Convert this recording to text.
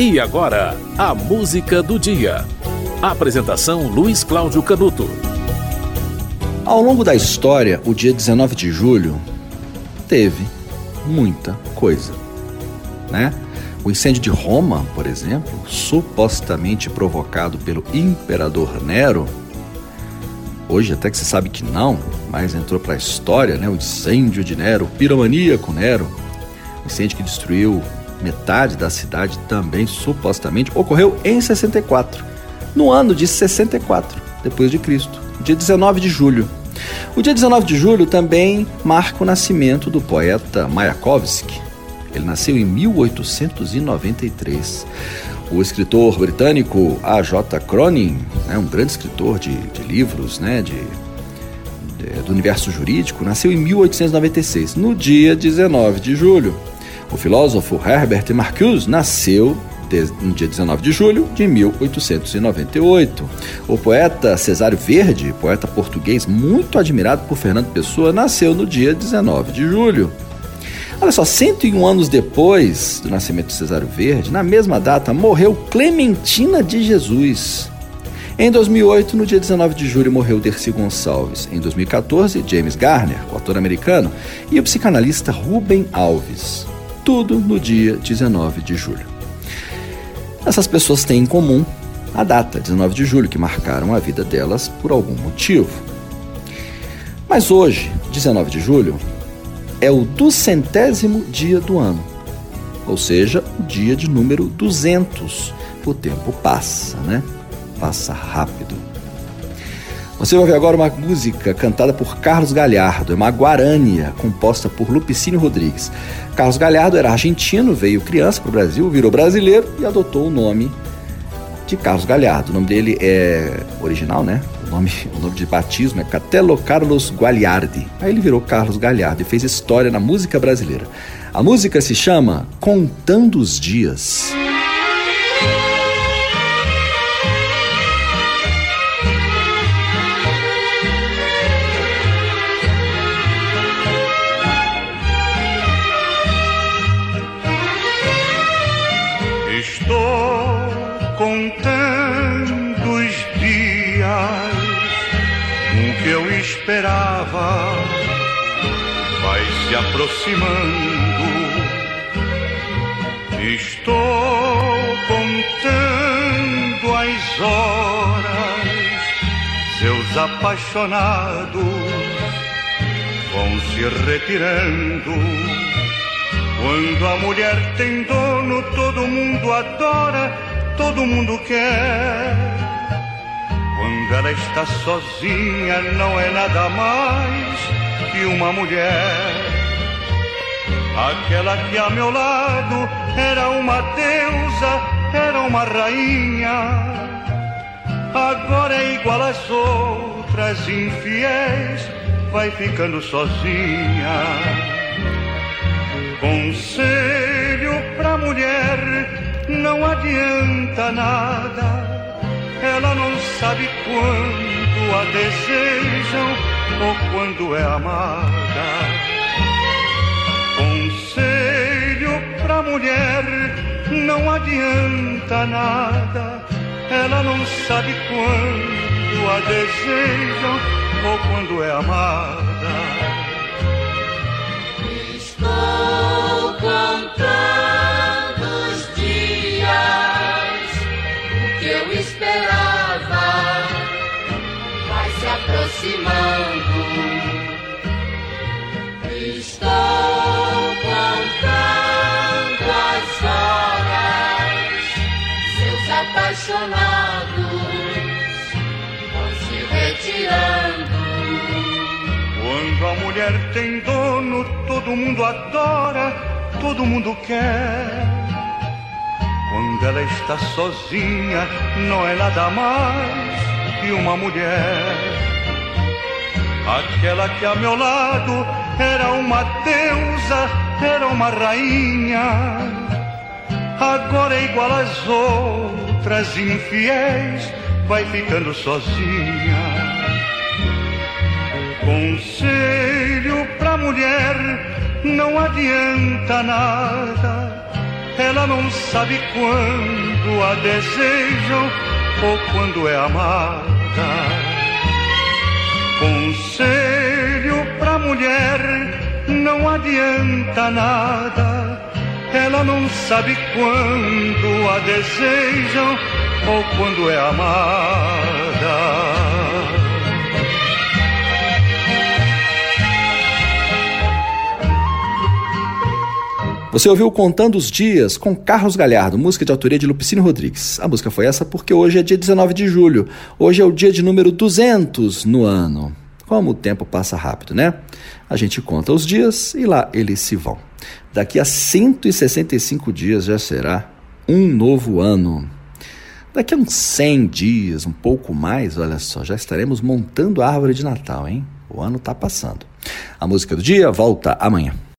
E agora, a música do dia. Apresentação Luiz Cláudio Canuto. Ao longo da história, o dia 19 de julho teve muita coisa, né? O incêndio de Roma, por exemplo, supostamente provocado pelo imperador Nero, hoje até que se sabe que não, mas entrou para a história, né? O incêndio de Nero, o piromaníaco Nero, incêndio que destruiu metade da cidade também supostamente ocorreu em 64, no ano de 64 depois de Cristo, dia 19 de julho. O dia 19 de julho também marca o nascimento do poeta Mayakovsky. Ele nasceu em 1893. O escritor britânico A.J. Cronin, né, um grande escritor de, de livros né, de, de, do universo jurídico, nasceu em 1896, no dia 19 de julho. O filósofo Herbert Marcuse nasceu no dia 19 de julho de 1898. O poeta Cesário Verde, poeta português muito admirado por Fernando Pessoa, nasceu no dia 19 de julho. Olha só, 101 anos depois do nascimento de Cesário Verde, na mesma data, morreu Clementina de Jesus. Em 2008, no dia 19 de julho, morreu Dercy Gonçalves. Em 2014, James Garner, o ator americano, e o psicanalista Ruben Alves tudo no dia 19 de julho. Essas pessoas têm em comum a data, 19 de julho, que marcaram a vida delas por algum motivo. Mas hoje, 19 de julho, é o duzentésimo dia do ano, ou seja, o dia de número 200. O tempo passa, né? Passa rápido. Você vai ouvir agora uma música cantada por Carlos Galhardo, é uma guarânia, composta por Lupicínio Rodrigues. Carlos Galhardo era argentino, veio criança para o Brasil, virou brasileiro e adotou o nome de Carlos Galhardo. O nome dele é original, né? O nome, o nome de batismo é Catelo Carlos Gualiardi. Aí ele virou Carlos Galhardo e fez história na música brasileira. A música se chama Contando os Dias. O que eu esperava vai se aproximando. Estou contando as horas, seus apaixonados vão se retirando. Quando a mulher tem dono, todo mundo adora todo mundo quer. Quando ela está sozinha, não é nada mais que uma mulher. Aquela que a meu lado era uma deusa, era uma rainha. Agora é igual às outras infiéis, vai ficando sozinha. Conselho pra mulher não adianta nada. Ela não sabe quando a desejam ou quando é amada. Conselho pra mulher, não adianta nada. Ela não sabe quando a desejam ou quando é amada. Apaixonados vão se retirando. Quando a mulher tem dono, todo mundo adora, todo mundo quer. Quando ela está sozinha, não é nada mais que uma mulher. Aquela que a meu lado era uma deusa, era uma rainha. Agora é igual às outras infiéis, vai ficando sozinha. Conselho pra mulher, não adianta nada. ela não sabe quando a desejam ou quando é amada. Conselho pra mulher não adianta nada. Ela não sabe quando a desejam ou quando é amada. Você ouviu Contando os Dias com Carlos Galhardo, música de autoria de Lupicínio Rodrigues. A música foi essa porque hoje é dia 19 de julho. Hoje é o dia de número 200 no ano. Como o tempo passa rápido, né? A gente conta os dias e lá eles se vão. Daqui a 165 dias já será um novo ano. Daqui a uns 100 dias, um pouco mais, olha só, já estaremos montando a árvore de Natal, hein? O ano tá passando. A música do dia volta amanhã.